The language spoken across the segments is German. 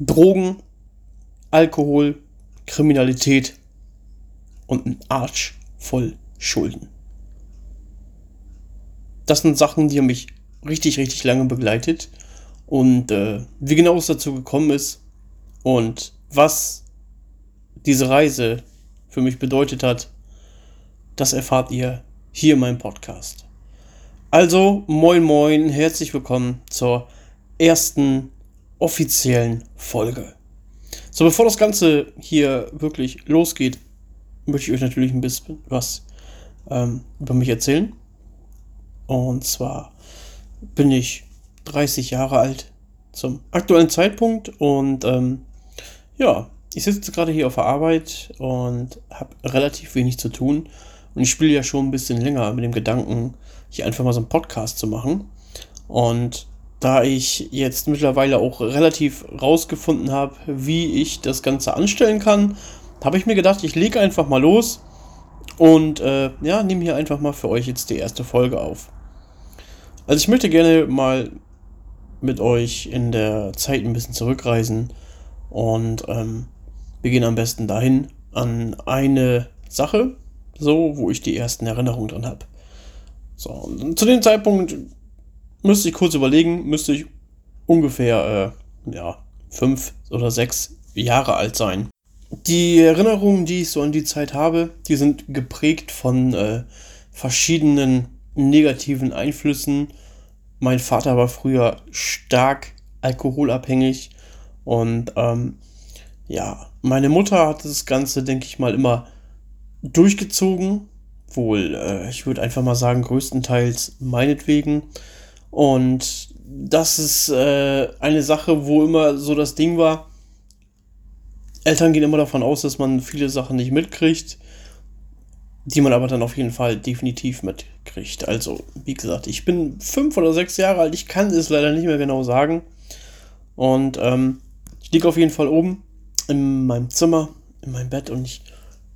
Drogen, Alkohol, Kriminalität und ein Arsch voll Schulden. Das sind Sachen, die haben mich richtig, richtig lange begleitet. Und äh, wie genau es dazu gekommen ist und was diese Reise für mich bedeutet hat, das erfahrt ihr hier in meinem Podcast. Also, moin moin, herzlich willkommen zur ersten offiziellen Folge. So, bevor das Ganze hier wirklich losgeht, möchte ich euch natürlich ein bisschen was ähm, über mich erzählen. Und zwar bin ich 30 Jahre alt zum aktuellen Zeitpunkt und ähm, ja, ich sitze gerade hier auf der Arbeit und habe relativ wenig zu tun. Und ich spiele ja schon ein bisschen länger mit dem Gedanken, hier einfach mal so einen Podcast zu machen. Und da ich jetzt mittlerweile auch relativ rausgefunden habe, wie ich das Ganze anstellen kann, habe ich mir gedacht, ich lege einfach mal los und äh, ja, nehme hier einfach mal für euch jetzt die erste Folge auf. Also ich möchte gerne mal mit euch in der Zeit ein bisschen zurückreisen und ähm, beginne am besten dahin an eine Sache, so wo ich die ersten Erinnerungen dran habe. So, zu dem Zeitpunkt müsste ich kurz überlegen, müsste ich ungefähr äh, ja, fünf oder sechs Jahre alt sein. Die Erinnerungen, die ich so an die Zeit habe, die sind geprägt von äh, verschiedenen negativen Einflüssen. Mein Vater war früher stark alkoholabhängig und ähm, ja, meine Mutter hat das Ganze, denke ich mal, immer durchgezogen. Wohl, äh, ich würde einfach mal sagen, größtenteils meinetwegen. Und das ist äh, eine Sache, wo immer so das Ding war. Eltern gehen immer davon aus, dass man viele Sachen nicht mitkriegt, die man aber dann auf jeden Fall definitiv mitkriegt. Also, wie gesagt, ich bin fünf oder sechs Jahre alt, ich kann es leider nicht mehr genau sagen. Und ähm, ich liege auf jeden Fall oben in meinem Zimmer, in meinem Bett und ich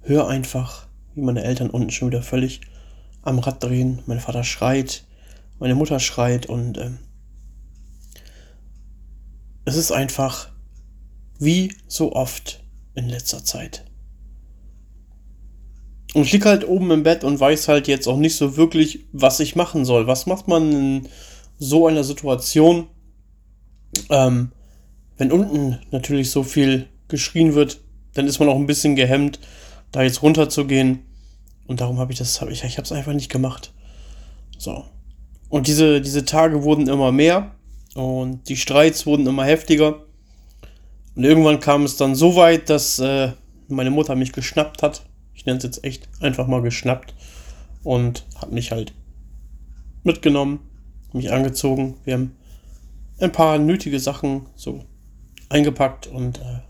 höre einfach, wie meine Eltern unten schon wieder völlig am Rad drehen. Mein Vater schreit, meine Mutter schreit und ähm, es ist einfach wie so oft in letzter Zeit. Und ich liege halt oben im Bett und weiß halt jetzt auch nicht so wirklich, was ich machen soll. Was macht man in so einer Situation, ähm, wenn unten natürlich so viel geschrien wird, dann ist man auch ein bisschen gehemmt, da jetzt runterzugehen. Und darum habe ich das, hab ich, ich habe es einfach nicht gemacht. So. Und diese, diese Tage wurden immer mehr und die Streits wurden immer heftiger. Und irgendwann kam es dann so weit, dass äh, meine Mutter mich geschnappt hat. Ich nenne es jetzt echt einfach mal geschnappt. Und hat mich halt mitgenommen, mich angezogen. Wir haben ein paar nötige Sachen so eingepackt und äh,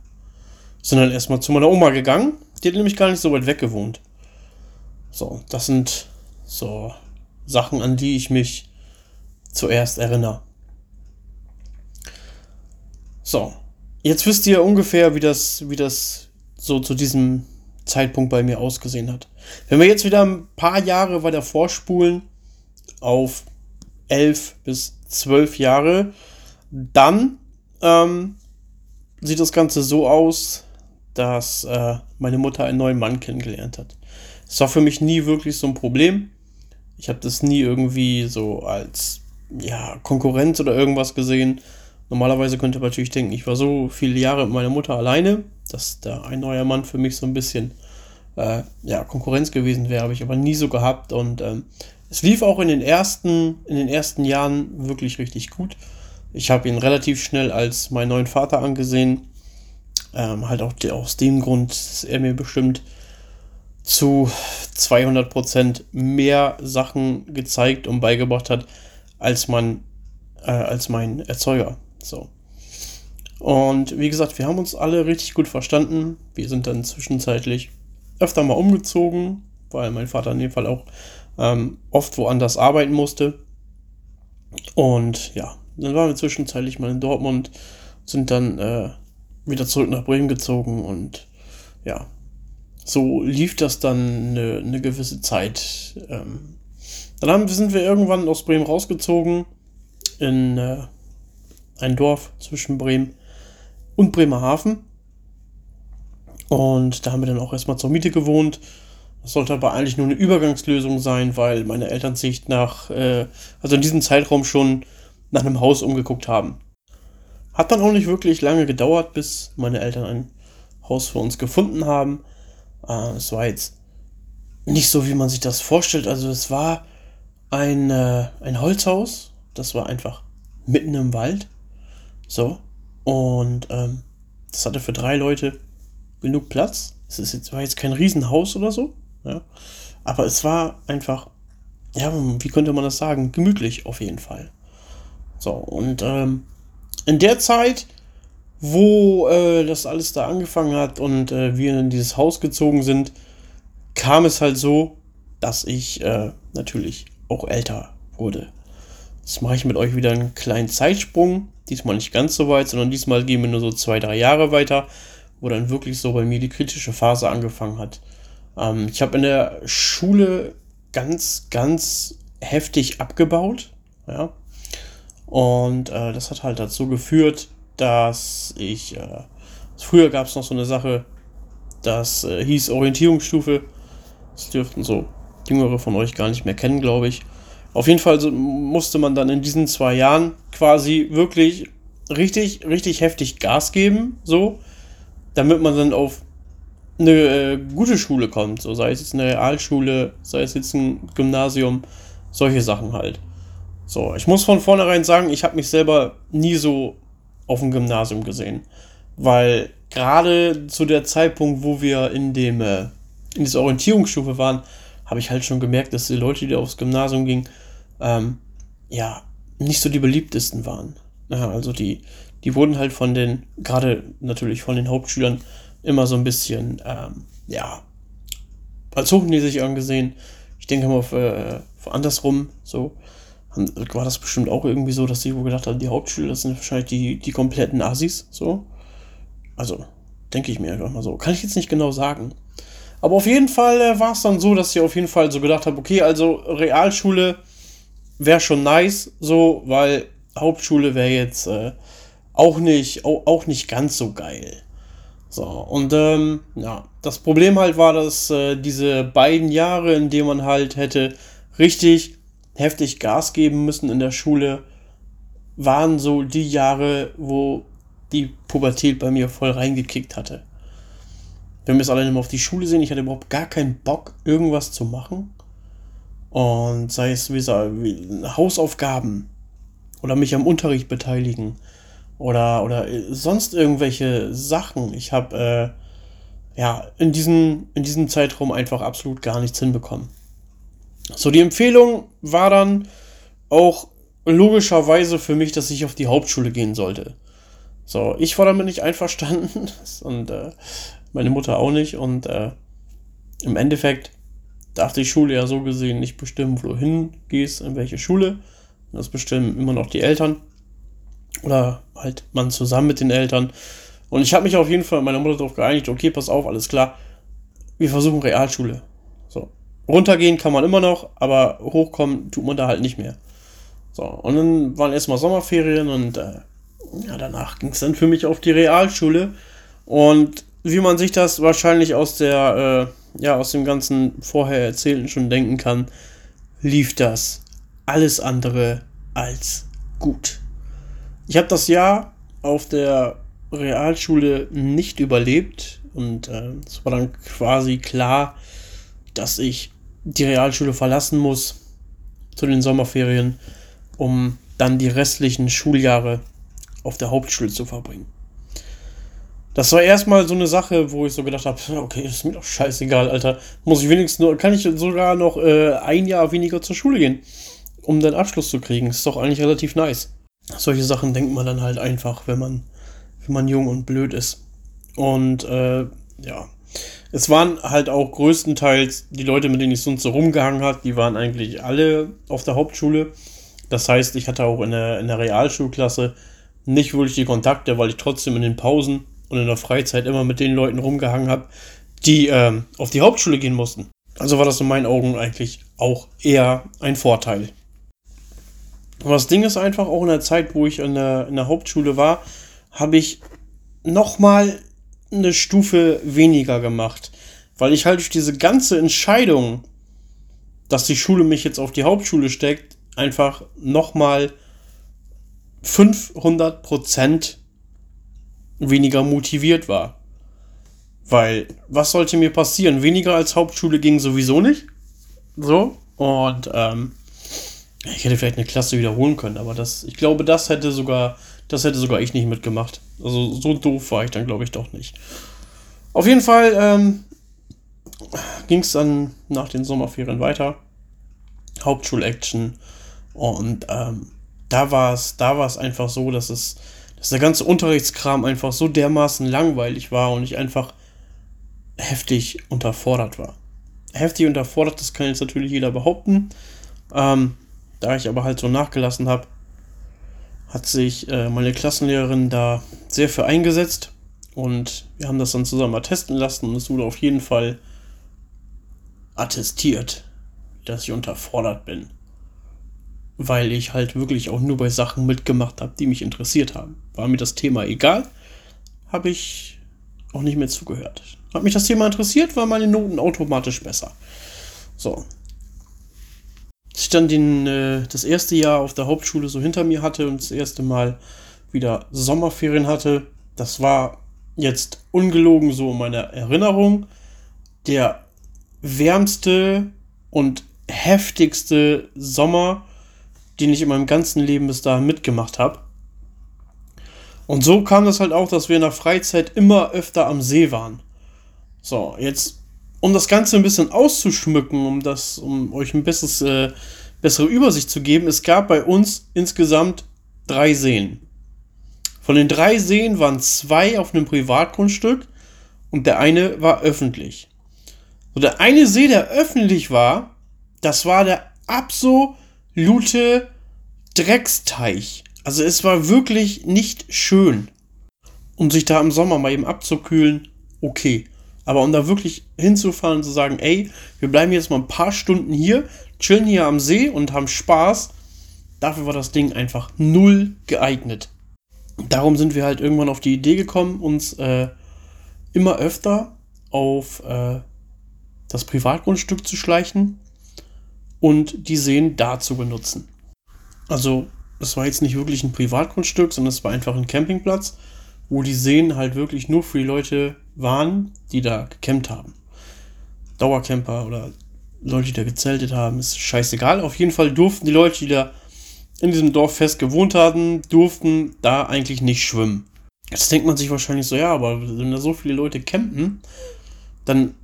sind dann erstmal zu meiner Oma gegangen. Die hat nämlich gar nicht so weit weg gewohnt. So, das sind so Sachen, an die ich mich zuerst erinnere. So, jetzt wisst ihr ungefähr, wie das, wie das so zu diesem Zeitpunkt bei mir ausgesehen hat. Wenn wir jetzt wieder ein paar Jahre weiter vorspulen auf elf bis zwölf Jahre, dann ähm, sieht das Ganze so aus, dass äh, meine Mutter einen neuen Mann kennengelernt hat. Das war für mich nie wirklich so ein Problem. Ich habe das nie irgendwie so als ja, Konkurrenz oder irgendwas gesehen. Normalerweise könnte man natürlich denken, ich war so viele Jahre mit meiner Mutter alleine, dass da ein neuer Mann für mich so ein bisschen äh, ja, Konkurrenz gewesen wäre, habe ich aber nie so gehabt. Und ähm, es lief auch in den ersten, in den ersten Jahren wirklich richtig gut. Ich habe ihn relativ schnell als meinen neuen Vater angesehen. Ähm, halt auch aus dem Grund, dass er mir bestimmt zu 200% mehr Sachen gezeigt und beigebracht hat, als man, äh, als mein Erzeuger. So. Und wie gesagt, wir haben uns alle richtig gut verstanden. Wir sind dann zwischenzeitlich öfter mal umgezogen, weil mein Vater in dem Fall auch ähm, oft woanders arbeiten musste. Und ja, dann waren wir zwischenzeitlich mal in Dortmund, sind dann äh, wieder zurück nach Bremen gezogen und ja, so lief das dann eine, eine gewisse Zeit. Ähm, dann haben, sind wir irgendwann aus Bremen rausgezogen in äh, ein Dorf zwischen Bremen und Bremerhaven. Und da haben wir dann auch erstmal zur Miete gewohnt. Das sollte aber eigentlich nur eine Übergangslösung sein, weil meine Eltern sich nach, äh, also in diesem Zeitraum schon nach einem Haus umgeguckt haben. Hat dann auch nicht wirklich lange gedauert, bis meine Eltern ein Haus für uns gefunden haben. Äh, es war jetzt nicht so, wie man sich das vorstellt. Also es war ein, äh, ein Holzhaus. Das war einfach mitten im Wald. So. Und ähm, das hatte für drei Leute genug Platz. Es ist jetzt, war jetzt kein Riesenhaus oder so. Ja. Aber es war einfach, ja, wie könnte man das sagen? Gemütlich auf jeden Fall. So, und ähm, in der Zeit, wo äh, das alles da angefangen hat und äh, wir in dieses Haus gezogen sind, kam es halt so, dass ich äh, natürlich auch älter wurde. Jetzt mache ich mit euch wieder einen kleinen Zeitsprung. Diesmal nicht ganz so weit, sondern diesmal gehen wir nur so zwei, drei Jahre weiter, wo dann wirklich so bei mir die kritische Phase angefangen hat. Ähm, ich habe in der Schule ganz, ganz heftig abgebaut. Ja. Und äh, das hat halt dazu geführt, dass ich. Äh, früher gab es noch so eine Sache, das äh, hieß Orientierungsstufe. Das dürften so Jüngere von euch gar nicht mehr kennen, glaube ich. Auf jeden Fall musste man dann in diesen zwei Jahren quasi wirklich richtig, richtig heftig Gas geben, so, damit man dann auf eine äh, gute Schule kommt, so sei es jetzt eine Realschule, sei es jetzt ein Gymnasium, solche Sachen halt. So, ich muss von vornherein sagen, ich habe mich selber nie so auf dem Gymnasium gesehen, weil gerade zu der Zeitpunkt, wo wir in dem äh, in dieser Orientierungsstufe waren, habe ich halt schon gemerkt, dass die Leute, die aufs Gymnasium gingen, ähm, ja, nicht so die beliebtesten waren. Ja, also die, die wurden halt von den, gerade natürlich von den Hauptschülern, immer so ein bisschen, ähm, ja, als hochnäsig angesehen. Ich denke mal äh, andersrum, so, war das bestimmt auch irgendwie so, dass die wohl gedacht haben, die Hauptschüler, das sind wahrscheinlich die, die kompletten Assis, so. Also, denke ich mir einfach mal so. Kann ich jetzt nicht genau sagen. Aber auf jeden Fall äh, war es dann so, dass ich auf jeden Fall so gedacht habe, okay, also Realschule wäre schon nice, so, weil Hauptschule wäre jetzt äh, auch, nicht, auch, auch nicht ganz so geil. So, und ähm, ja, das Problem halt war, dass äh, diese beiden Jahre, in denen man halt hätte richtig heftig Gas geben müssen in der Schule, waren so die Jahre, wo die Pubertät bei mir voll reingekickt hatte. Wenn wir es alleine mal auf die Schule sehen, ich hatte überhaupt gar keinen Bock, irgendwas zu machen. Und sei es wie, wie Hausaufgaben oder mich am Unterricht beteiligen oder, oder sonst irgendwelche Sachen. Ich habe äh, ja in diesem, in diesem Zeitraum einfach absolut gar nichts hinbekommen. So, die Empfehlung war dann auch logischerweise für mich, dass ich auf die Hauptschule gehen sollte. So, ich war damit nicht einverstanden und äh, meine Mutter auch nicht. Und äh, im Endeffekt darf die Schule ja so gesehen nicht bestimmen, wo du hingehst, in welche Schule. Das bestimmen immer noch die Eltern. Oder halt man zusammen mit den Eltern. Und ich habe mich auf jeden Fall mit meiner Mutter darauf geeinigt, okay, pass auf, alles klar. Wir versuchen Realschule. So. Runtergehen kann man immer noch, aber hochkommen tut man da halt nicht mehr. So, und dann waren erstmal Sommerferien und äh, ja, danach ging es dann für mich auf die Realschule. Und wie man sich das wahrscheinlich aus der, äh, ja, aus dem ganzen vorher Erzählten schon denken kann, lief das alles andere als gut. Ich habe das Jahr auf der Realschule nicht überlebt und äh, es war dann quasi klar, dass ich die Realschule verlassen muss zu den Sommerferien, um dann die restlichen Schuljahre auf der Hauptschule zu verbringen. Das war erstmal so eine Sache, wo ich so gedacht habe, okay, ist mir doch scheißegal, Alter. Muss ich wenigstens nur, kann ich sogar noch äh, ein Jahr weniger zur Schule gehen, um den Abschluss zu kriegen. Ist doch eigentlich relativ nice. Solche Sachen denkt man dann halt einfach, wenn man, wenn man jung und blöd ist. Und äh, ja, es waren halt auch größtenteils die Leute, mit denen ich sonst so rumgehangen habe, die waren eigentlich alle auf der Hauptschule. Das heißt, ich hatte auch in der, in der Realschulklasse nicht wirklich die Kontakte, weil ich trotzdem in den Pausen und in der Freizeit immer mit den Leuten rumgehangen habe, die ähm, auf die Hauptschule gehen mussten. Also war das in meinen Augen eigentlich auch eher ein Vorteil. Aber das Ding ist einfach, auch in der Zeit, wo ich in der, in der Hauptschule war, habe ich nochmal eine Stufe weniger gemacht. Weil ich halt durch diese ganze Entscheidung, dass die Schule mich jetzt auf die Hauptschule steckt, einfach nochmal 500% weniger motiviert war. Weil, was sollte mir passieren? Weniger als Hauptschule ging sowieso nicht. So. Und ähm, ich hätte vielleicht eine Klasse wiederholen können, aber das, ich glaube, das hätte sogar, das hätte sogar ich nicht mitgemacht. Also so doof war ich dann, glaube ich, doch nicht. Auf jeden Fall ähm, ging es dann nach den Sommerferien weiter. Hauptschul-Action. Und ähm, da war es da war's einfach so, dass es dass der ganze Unterrichtskram einfach so dermaßen langweilig war und ich einfach heftig unterfordert war. Heftig unterfordert, das kann jetzt natürlich jeder behaupten. Ähm, da ich aber halt so nachgelassen habe, hat sich äh, meine Klassenlehrerin da sehr für eingesetzt und wir haben das dann zusammen mal testen lassen und es wurde auf jeden Fall attestiert, dass ich unterfordert bin. Weil ich halt wirklich auch nur bei Sachen mitgemacht habe, die mich interessiert haben. War mir das Thema egal, habe ich auch nicht mehr zugehört. Hat mich das Thema interessiert, waren meine Noten automatisch besser. So. Als ich dann den, äh, das erste Jahr auf der Hauptschule so hinter mir hatte und das erste Mal wieder Sommerferien hatte, das war jetzt ungelogen so in meiner Erinnerung der wärmste und heftigste Sommer, den ich in meinem ganzen Leben bis dahin mitgemacht habe. Und so kam das halt auch, dass wir in der Freizeit immer öfter am See waren. So, jetzt, um das Ganze ein bisschen auszuschmücken, um das, um euch ein besseres, äh, bessere Übersicht zu geben, es gab bei uns insgesamt drei Seen. Von den drei Seen waren zwei auf einem Privatgrundstück und der eine war öffentlich. So, der eine See, der öffentlich war, das war der absolute Drecksteich. Also es war wirklich nicht schön. Um sich da im Sommer mal eben abzukühlen, okay. Aber um da wirklich hinzufahren und zu sagen, ey, wir bleiben jetzt mal ein paar Stunden hier, chillen hier am See und haben Spaß, dafür war das Ding einfach null geeignet. Darum sind wir halt irgendwann auf die Idee gekommen, uns äh, immer öfter auf äh, das Privatgrundstück zu schleichen und die Seen da zu benutzen. Also, es war jetzt nicht wirklich ein Privatgrundstück, sondern es war einfach ein Campingplatz, wo die Seen halt wirklich nur für die Leute waren, die da gecampt haben. Dauercamper oder Leute, die da gezeltet haben, ist scheißegal. Auf jeden Fall durften die Leute, die da in diesem Dorf fest gewohnt hatten, durften da eigentlich nicht schwimmen. Jetzt denkt man sich wahrscheinlich so, ja, aber wenn da so viele Leute campen, dann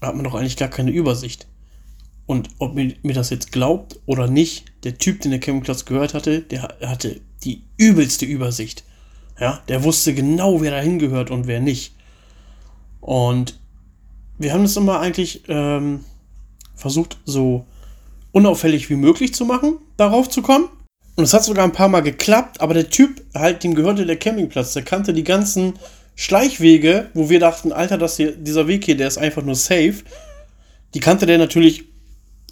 hat man doch eigentlich gar keine Übersicht. Und ob mir, mir das jetzt glaubt oder nicht, der Typ, den der Campingplatz gehört hatte, der hatte die übelste Übersicht. Ja, der wusste genau, wer da hingehört und wer nicht. Und wir haben das immer eigentlich ähm, versucht, so unauffällig wie möglich zu machen, darauf zu kommen. Und es hat sogar ein paar Mal geklappt, aber der Typ, halt, dem gehörte der Campingplatz, der kannte die ganzen Schleichwege, wo wir dachten, Alter, das hier, dieser Weg hier, der ist einfach nur safe. Die kannte der natürlich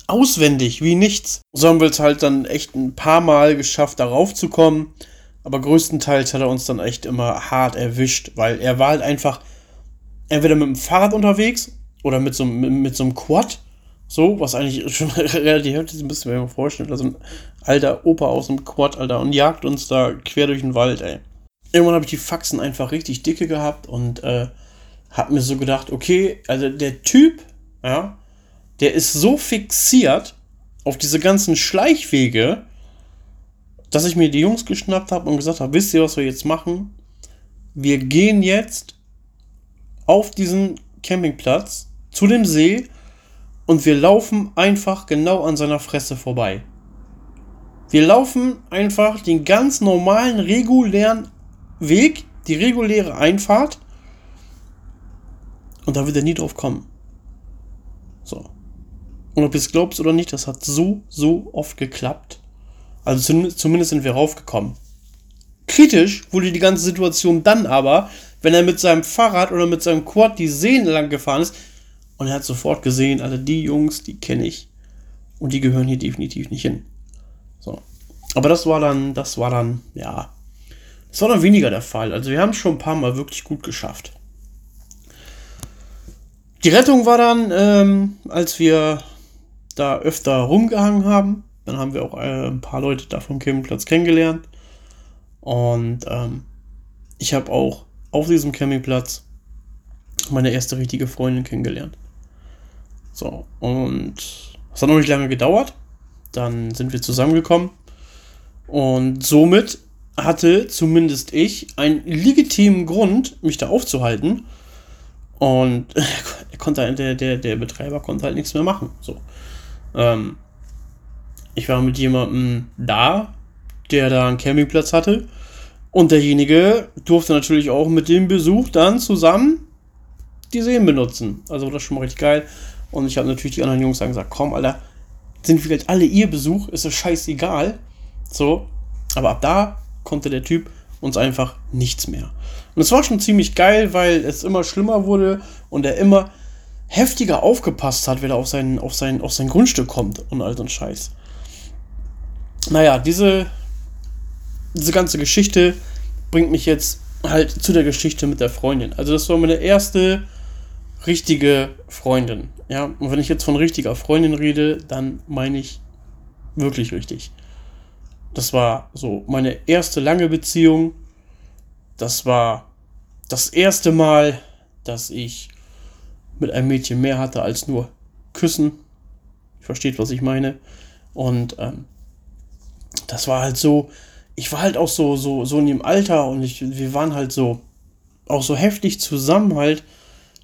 auswendig, wie nichts. So haben wir es halt dann echt ein paar Mal geschafft, darauf zu kommen. Aber größtenteils hat er uns dann echt immer hart erwischt, weil er war halt einfach entweder mit dem Fahrrad unterwegs oder mit so, mit, mit so einem Quad. So, was eigentlich schon relativ heftig ist, ein bisschen, wenn man vorstellt. Also ein alter Opa aus dem Quad, Alter, und jagt uns da quer durch den Wald, ey irgendwann habe ich die Faxen einfach richtig dicke gehabt und äh, habe mir so gedacht, okay, also der Typ, ja, der ist so fixiert auf diese ganzen Schleichwege, dass ich mir die Jungs geschnappt habe und gesagt habe, wisst ihr, was wir jetzt machen? Wir gehen jetzt auf diesen Campingplatz zu dem See und wir laufen einfach genau an seiner Fresse vorbei. Wir laufen einfach den ganz normalen, regulären Weg, die reguläre Einfahrt. Und da wird er nie drauf kommen. So. Und ob ihr es glaubt oder nicht, das hat so, so oft geklappt. Also zumindest sind wir raufgekommen. Kritisch wurde die ganze Situation dann aber, wenn er mit seinem Fahrrad oder mit seinem Quad die Seen lang gefahren ist und er hat sofort gesehen, also die Jungs, die kenne ich und die gehören hier definitiv nicht hin. So. Aber das war dann, das war dann, ja, Das war dann weniger der Fall. Also wir haben es schon ein paar Mal wirklich gut geschafft. Die Rettung war dann, ähm, als wir da öfter rumgehangen haben. Dann haben wir auch äh, ein paar Leute da vom Campingplatz kennengelernt. Und ähm, ich habe auch auf diesem Campingplatz meine erste richtige Freundin kennengelernt. So, und es hat noch nicht lange gedauert. Dann sind wir zusammengekommen. Und somit hatte zumindest ich einen legitimen Grund, mich da aufzuhalten. Und er konnte, der, der, der Betreiber konnte halt nichts mehr machen. So. Ähm, ich war mit jemandem da, der da einen Campingplatz hatte. Und derjenige durfte natürlich auch mit dem Besuch dann zusammen die Seen benutzen. Also das schon mal richtig geil. Und ich habe natürlich die anderen Jungs dann gesagt, komm, Alter, sind jetzt alle ihr Besuch, ist es scheißegal. So, aber ab da konnte der Typ uns einfach nichts mehr. Und es war schon ziemlich geil, weil es immer schlimmer wurde und er immer heftiger aufgepasst hat, wenn er auf sein, auf sein, auf sein Grundstück kommt und all so ein Scheiß. Naja, diese, diese ganze Geschichte bringt mich jetzt halt zu der Geschichte mit der Freundin. Also das war meine erste richtige Freundin. Ja, und wenn ich jetzt von richtiger Freundin rede, dann meine ich wirklich richtig. Das war so meine erste lange Beziehung. Das war das erste Mal, dass ich mit einem Mädchen mehr hatte als nur küssen. Versteht, was ich meine. Und ähm, das war halt so, ich war halt auch so, so, so in dem Alter und ich, wir waren halt so, auch so heftig zusammen halt,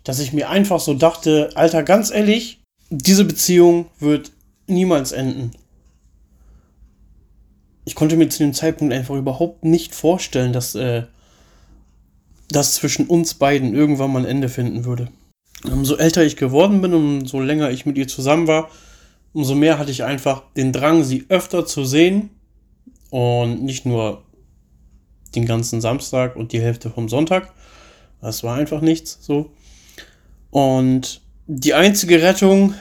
dass ich mir einfach so dachte, Alter, ganz ehrlich, diese Beziehung wird niemals enden ich konnte mir zu dem Zeitpunkt einfach überhaupt nicht vorstellen, dass äh, das zwischen uns beiden irgendwann mal ein Ende finden würde. Umso älter ich geworden bin und umso länger ich mit ihr zusammen war, umso mehr hatte ich einfach den Drang, sie öfter zu sehen und nicht nur den ganzen Samstag und die Hälfte vom Sonntag. Das war einfach nichts so. Und die einzige Rettung,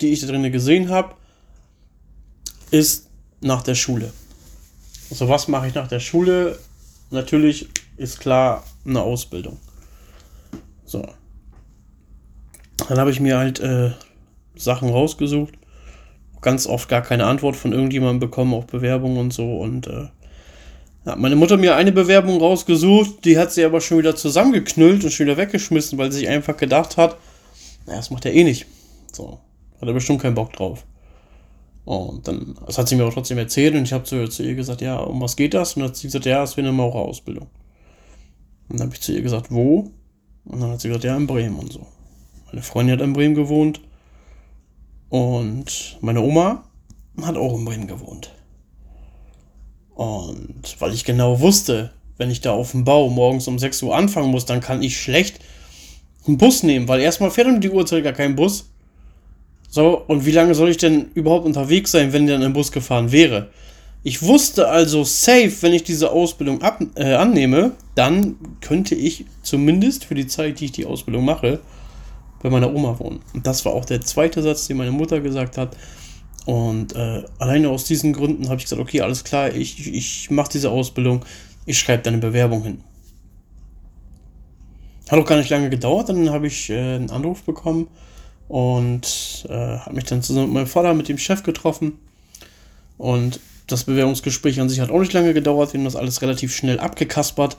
die ich da drin gesehen habe, ist nach der Schule. Also was mache ich nach der Schule? Natürlich ist klar eine Ausbildung. So. Dann habe ich mir halt äh, Sachen rausgesucht. Ganz oft gar keine Antwort von irgendjemandem bekommen, auch Bewerbungen und so. Und äh, hat meine Mutter mir eine Bewerbung rausgesucht, die hat sie aber schon wieder zusammengeknüllt und schon wieder weggeschmissen, weil sie sich einfach gedacht hat, naja, das macht er eh nicht. So. Hat er bestimmt keinen Bock drauf. Und dann, das hat sie mir aber trotzdem erzählt und ich habe zu, zu, ihr gesagt, ja, um was geht das? Und dann hat sie gesagt, ja, es wäre eine Maurerausbildung. Und dann habe ich zu ihr gesagt, wo? Und dann hat sie gesagt, ja, in Bremen und so. Meine Freundin hat in Bremen gewohnt und meine Oma hat auch in Bremen gewohnt. Und weil ich genau wusste, wenn ich da auf dem Bau morgens um 6 Uhr anfangen muss, dann kann ich schlecht einen Bus nehmen, weil erstmal fährt um die Uhrzeit gar kein Bus. So, und wie lange soll ich denn überhaupt unterwegs sein, wenn der in einem Bus gefahren wäre? Ich wusste also safe, wenn ich diese Ausbildung ab, äh, annehme, dann könnte ich zumindest für die Zeit, die ich die Ausbildung mache, bei meiner Oma wohnen. Und das war auch der zweite Satz, den meine Mutter gesagt hat. Und äh, alleine aus diesen Gründen habe ich gesagt, okay, alles klar, ich, ich mache diese Ausbildung, ich schreibe deine Bewerbung hin. Hat auch gar nicht lange gedauert, dann habe ich äh, einen Anruf bekommen und äh, habe mich dann zusammen mit meinem Vater mit dem Chef getroffen. Und das Bewerbungsgespräch an sich hat auch nicht lange gedauert. Wir haben das alles relativ schnell abgekaspert.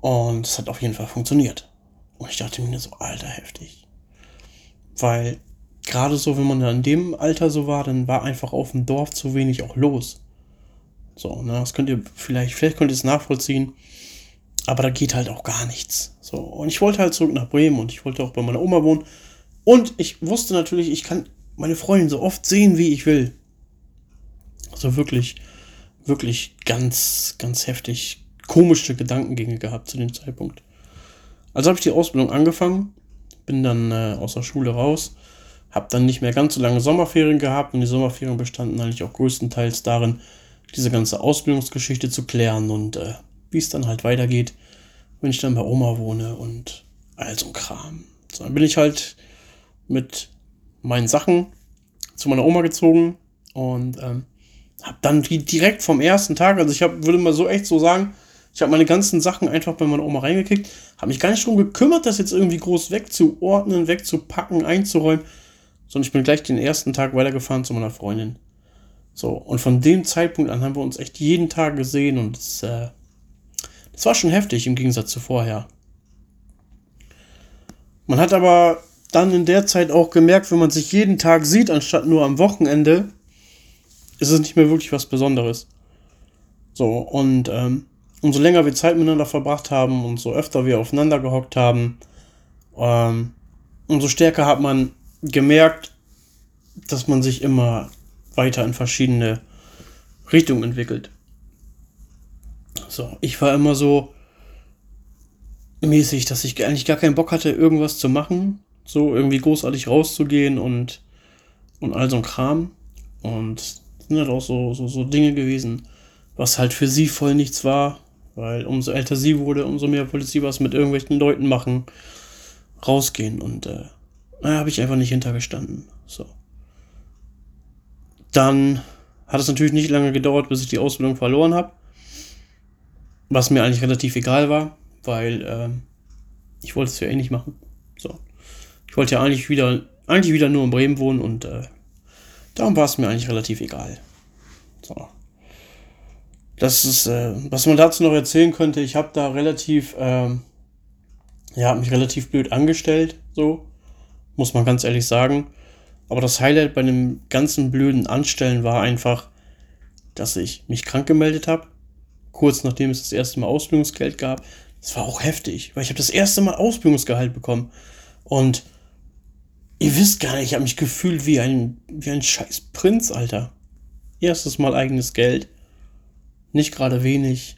Und es hat auf jeden Fall funktioniert. Und ich dachte mir so, alter, heftig. Weil gerade so, wenn man in dem Alter so war, dann war einfach auf dem Dorf zu wenig auch los. So, ne, das könnt ihr vielleicht, vielleicht könnt ihr es nachvollziehen. Aber da geht halt auch gar nichts. So, und ich wollte halt zurück nach Bremen und ich wollte auch bei meiner Oma wohnen. Und ich wusste natürlich, ich kann meine Freundin so oft sehen, wie ich will. Also wirklich, wirklich ganz, ganz heftig komische Gedankengänge gehabt zu dem Zeitpunkt. Also habe ich die Ausbildung angefangen, bin dann äh, aus der Schule raus, habe dann nicht mehr ganz so lange Sommerferien gehabt und die Sommerferien bestanden eigentlich auch größtenteils darin, diese ganze Ausbildungsgeschichte zu klären und äh, wie es dann halt weitergeht, wenn ich dann bei Oma wohne und all so Kram. So, dann bin ich halt mit meinen Sachen zu meiner Oma gezogen und ähm, habe dann direkt vom ersten Tag, also ich hab, würde mal so echt so sagen, Ich habe meine ganzen Sachen einfach bei meiner Oma reingekickt, habe mich gar nicht darum gekümmert, das jetzt irgendwie groß wegzuordnen, wegzupacken, einzuräumen, sondern ich bin gleich den ersten Tag weitergefahren zu meiner Freundin. So, und von dem Zeitpunkt an haben wir uns echt jeden Tag gesehen und das, äh, das war schon heftig im Gegensatz zu vorher. Man hat aber dann in der Zeit auch gemerkt, wenn man sich jeden Tag sieht, anstatt nur am Wochenende, ist es nicht mehr wirklich was Besonderes. So, und ähm, umso länger wir Zeit miteinander verbracht haben, umso öfter wir aufeinander gehockt haben, ähm, umso stärker hat man gemerkt, dass man sich immer weiter in verschiedene Richtungen entwickelt. So, ich war immer so mäßig, dass ich eigentlich gar keinen Bock hatte, irgendwas zu machen, so irgendwie großartig rauszugehen und, und all so ein Kram. Und sind halt auch so, so, so Dinge gewesen, was halt für sie voll nichts war, weil umso älter sie wurde, umso mehr wollte sie was mit irgendwelchen Leuten machen, rausgehen und äh, da habe ich einfach nicht hintergestanden. So. Dann hat es natürlich nicht lange gedauert, bis ich die Ausbildung verloren habe. Was mir eigentlich relativ egal war, weil äh, ich wollte es ja eh nicht machen. So. Ich wollte ja eigentlich wieder, eigentlich wieder nur in Bremen wohnen und äh, darum war es mir eigentlich relativ egal. So. Das ist, äh, was man dazu noch erzählen könnte, ich habe da relativ, ähm, ja, mich relativ blöd angestellt, so, muss man ganz ehrlich sagen. Aber das Highlight bei dem ganzen blöden Anstellen war einfach, dass ich mich krank gemeldet habe, kurz nachdem es das erste Mal Ausbildungsgeld gab. Das war auch heftig, weil ich habe das erste Mal Ausbildungsgehalt bekommen. Und Ihr wisst gar nicht, ich habe mich gefühlt wie ein, wie ein scheiß Prinz, Alter. Erstes Mal eigenes Geld. Nicht gerade wenig.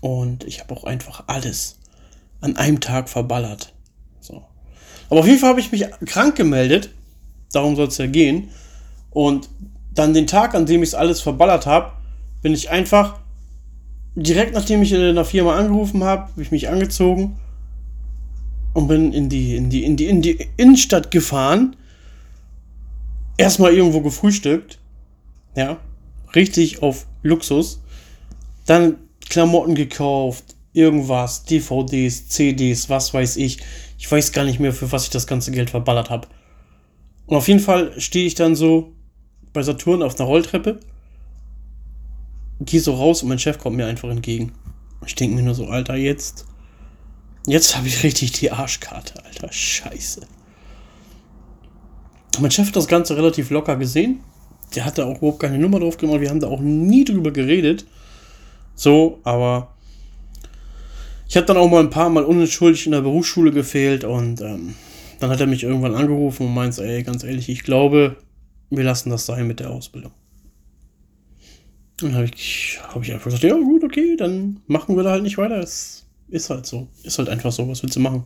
Und ich habe auch einfach alles an einem Tag verballert. So. Aber auf jeden Fall habe ich mich krank gemeldet. Darum soll es ja gehen. Und dann den Tag, an dem ich es alles verballert habe, bin ich einfach direkt nachdem ich in der Firma angerufen habe, habe ich mich angezogen und bin in die, in die, in die, in die Innenstadt gefahren. Erstmal irgendwo gefrühstückt. Ja. Richtig auf Luxus. Dann Klamotten gekauft. Irgendwas. DVDs, CDs, was weiß ich. Ich weiß gar nicht mehr, für was ich das ganze Geld verballert habe. Und auf jeden Fall stehe ich dann so bei Saturn auf einer Rolltreppe. Gehe so raus und mein Chef kommt mir einfach entgegen. Ich denke mir nur so, Alter, jetzt Jetzt habe ich richtig die Arschkarte, Alter. Scheiße. Mein Chef hat das Ganze relativ locker gesehen. Der hatte auch überhaupt keine Nummer drauf gemacht. Wir haben da auch nie drüber geredet. So, aber ich habe dann auch mal ein paar Mal unentschuldigt in der Berufsschule gefehlt und ähm, dann hat er mich irgendwann angerufen und meint, ey, ganz ehrlich, ich glaube, wir lassen das sein mit der Ausbildung. dann habe ich, hab ich einfach gesagt, ja gut, okay, dann machen wir da halt nicht weiter. Es ist halt so. Ist halt einfach so. Was willst du machen?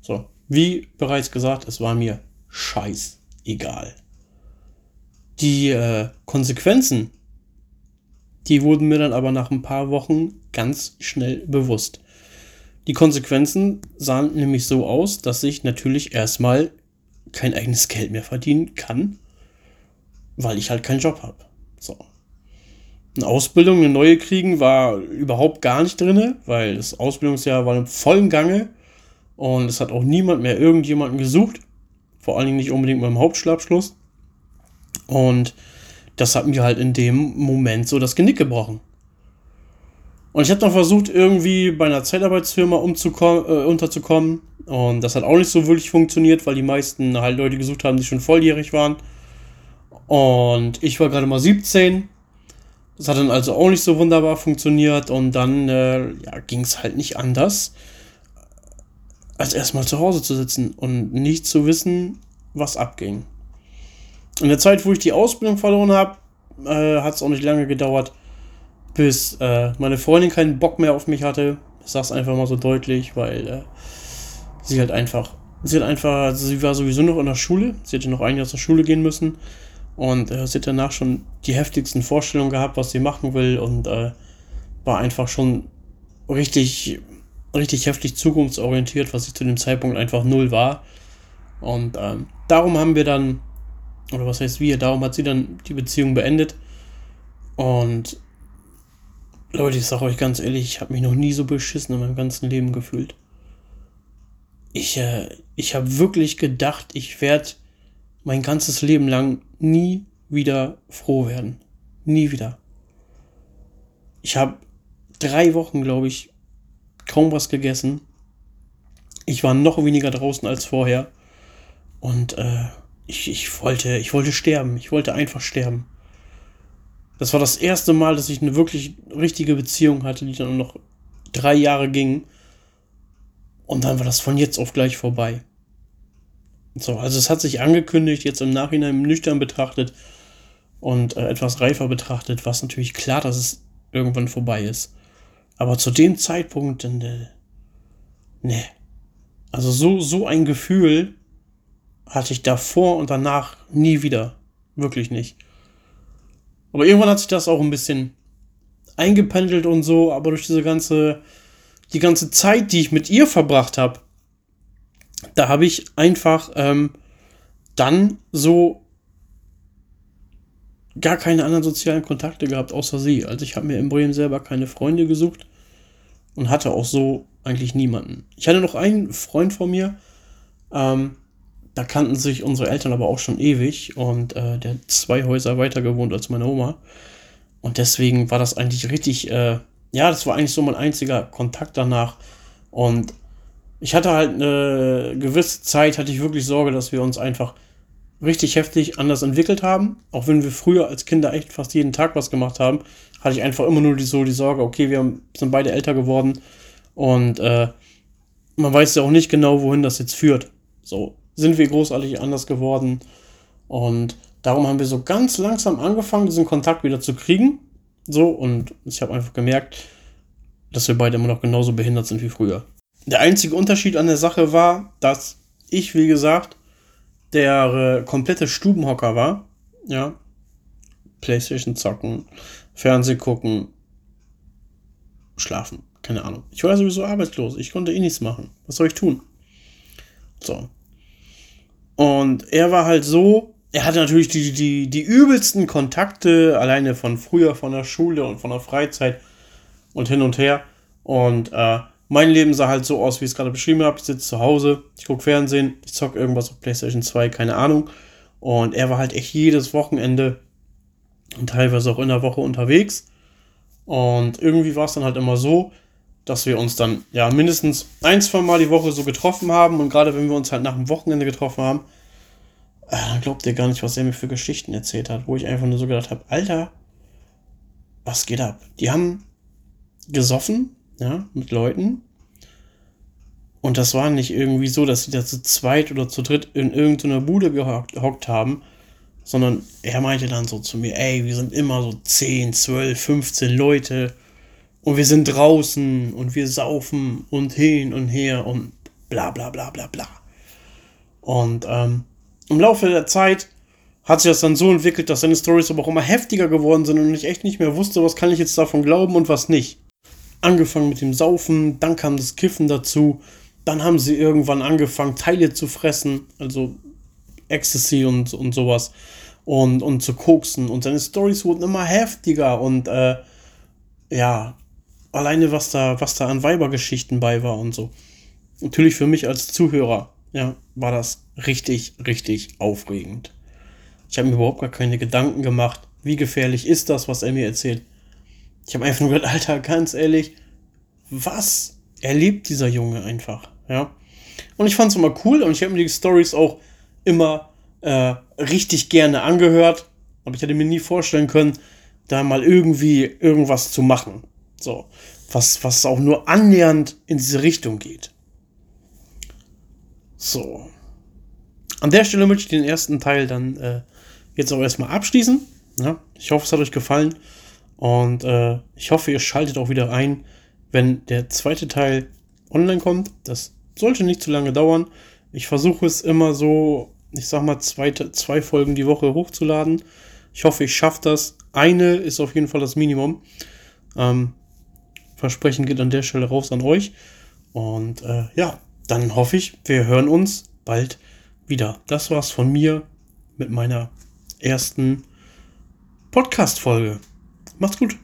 So. Wie bereits gesagt, es war mir scheißegal. Die äh, Konsequenzen, die wurden mir dann aber nach ein paar Wochen ganz schnell bewusst. Die Konsequenzen sahen nämlich so aus, dass ich natürlich erstmal kein eigenes Geld mehr verdienen kann, weil ich halt keinen Job habe. So eine Ausbildung, eine neue kriegen, war überhaupt gar nicht drin, weil das Ausbildungsjahr war im vollen Gange und es hat auch niemand mehr irgendjemanden gesucht. Vor allen Dingen nicht unbedingt beim Hauptschulabschluss. Und das hat mir halt in dem Moment so das Genick gebrochen. Und ich habe dann versucht, irgendwie bei einer Zeitarbeitsfirma äh, unterzukommen. Und das hat auch nicht so wirklich funktioniert, weil die meisten halt Leute gesucht haben, die schon volljährig waren. Und ich war gerade mal 17 das hat dann also auch nicht so wunderbar funktioniert und dann äh, ja, ging es halt nicht anders, als erstmal zu Hause zu sitzen und nicht zu wissen, was abging. In der Zeit, wo ich die Ausbildung verloren habe, äh, hat es auch nicht lange gedauert, bis äh, meine Freundin keinen Bock mehr auf mich hatte. Ich sag's einfach mal so deutlich, weil äh, sie halt einfach, sie hat einfach, sie war sowieso noch in der Schule, sie hätte noch ein Jahr zur Schule gehen müssen und äh, sie hat danach schon die heftigsten Vorstellungen gehabt, was sie machen will und äh, war einfach schon richtig, richtig heftig zukunftsorientiert, was ich zu dem Zeitpunkt einfach null war. Und ähm, darum haben wir dann, oder was heißt wir, darum hat sie dann die Beziehung beendet. Und Leute, ich sage euch ganz ehrlich, ich habe mich noch nie so beschissen in meinem ganzen Leben gefühlt. Ich, äh, ich habe wirklich gedacht, ich werde mein ganzes Leben lang nie wieder froh werden. Nie wieder. Ich habe drei Wochen, glaube ich, kaum was gegessen. Ich war noch weniger draußen als vorher. Und äh, ich, ich, wollte, ich wollte sterben. Ich wollte einfach sterben. Das war das erste Mal, dass ich eine wirklich richtige Beziehung hatte, die dann noch drei Jahre ging. Und dann war das von jetzt auf gleich vorbei. So, also es hat sich angekündigt, jetzt im Nachhinein nüchtern betrachtet und äh, etwas reifer betrachtet, war es natürlich klar, dass es irgendwann vorbei ist. Aber zu dem Zeitpunkt, äh, ne. Also so, so ein Gefühl hatte ich davor und danach nie wieder. Wirklich nicht. Aber irgendwann hat sich das auch ein bisschen eingependelt und so, aber durch diese ganze, die ganze Zeit, die ich mit ihr verbracht habe, da habe ich einfach ähm, dann so gar keine anderen sozialen Kontakte gehabt, außer sie. Also ich habe mir in Bremen selber keine Freunde gesucht und hatte auch so eigentlich niemanden. Ich hatte noch einen Freund von mir, ähm, da kannten sich unsere Eltern aber auch schon ewig und äh, der hat zwei Häuser weiter gewohnt als meine Oma. Und deswegen war das eigentlich richtig, äh, ja, das war eigentlich so mein einziger Kontakt danach. Und ich hatte halt eine gewisse Zeit, hatte ich wirklich Sorge, dass wir uns einfach richtig heftig anders entwickelt haben. Auch wenn wir früher als Kinder echt fast jeden Tag was gemacht haben, hatte ich einfach immer nur die, so die Sorge, okay, wir sind beide älter geworden und äh, man weiß ja auch nicht genau, wohin das jetzt führt. So, sind wir großartig anders geworden. Und darum haben wir so ganz langsam angefangen, diesen Kontakt wieder zu kriegen. So, und ich habe einfach gemerkt, dass wir beide immer noch genauso behindert sind wie früher. Der einzige Unterschied an der Sache war, dass ich, wie gesagt, der äh, komplette Stubenhocker war. Ja. Playstation zocken, Fernseh gucken, schlafen. Keine Ahnung. Ich war sowieso arbeitslos. Ich konnte eh nichts machen. Was soll ich tun? So. Und er war halt so, er hatte natürlich die, die, die übelsten Kontakte, alleine von früher, von der Schule und von der Freizeit und hin und her. Und äh, mein Leben sah halt so aus, wie ich es gerade beschrieben habe. Ich sitze zu Hause, ich gucke Fernsehen, ich zocke irgendwas auf PlayStation 2, keine Ahnung. Und er war halt echt jedes Wochenende und teilweise auch in der Woche unterwegs. Und irgendwie war es dann halt immer so, dass wir uns dann ja mindestens ein, zwei Mal die Woche so getroffen haben. Und gerade wenn wir uns halt nach dem Wochenende getroffen haben, äh, dann glaubt ihr gar nicht, was er mir für Geschichten erzählt hat, wo ich einfach nur so gedacht habe, Alter, was geht ab? Die haben gesoffen, ja, mit Leuten. Und das war nicht irgendwie so, dass sie da zu zweit oder zu dritt in irgendeiner Bude gehockt haben, sondern er meinte dann so zu mir, ey, wir sind immer so 10, 12, 15 Leute und wir sind draußen und wir saufen und hin und her und bla bla bla bla bla. Und ähm, im Laufe der Zeit hat sich das dann so entwickelt, dass seine Stories aber auch immer heftiger geworden sind und ich echt nicht mehr wusste, was kann ich jetzt davon glauben und was nicht. Angefangen mit dem Saufen, dann kam das Kiffen dazu, dann haben sie irgendwann angefangen, Teile zu fressen, also Ecstasy und, und sowas und, und zu koksen und seine Stories wurden immer heftiger und äh, ja, alleine was da, was da an Weibergeschichten bei war und so. Natürlich für mich als Zuhörer, ja, war das richtig, richtig aufregend. Ich habe mir überhaupt gar keine Gedanken gemacht, wie gefährlich ist das, was er mir erzählt. Ich habe einfach nur gedacht, Alter, ganz ehrlich, was erlebt dieser Junge einfach, ja. Und ich fand es immer cool und ich habe mir die Stories auch immer äh, richtig gerne angehört. Aber ich hätte mir nie vorstellen können, da mal irgendwie irgendwas zu machen. So, was, was auch nur annähernd in diese Richtung geht. So. An der Stelle möchte ich den ersten Teil dann äh, jetzt auch erstmal abschließen. Ja, ich hoffe, es hat euch gefallen. Und äh, ich hoffe, ihr schaltet auch wieder ein, wenn der zweite Teil online kommt. Das sollte nicht zu lange dauern. Ich versuche es immer so, ich sag mal, zwei, zwei Folgen die Woche hochzuladen. Ich hoffe, ich schaffe das. Eine ist auf jeden Fall das Minimum. Ähm, Versprechen geht an der Stelle raus an euch. Und äh, ja, dann hoffe ich, wir hören uns bald wieder. Das war's von mir mit meiner ersten Podcast-Folge. Macht's gut.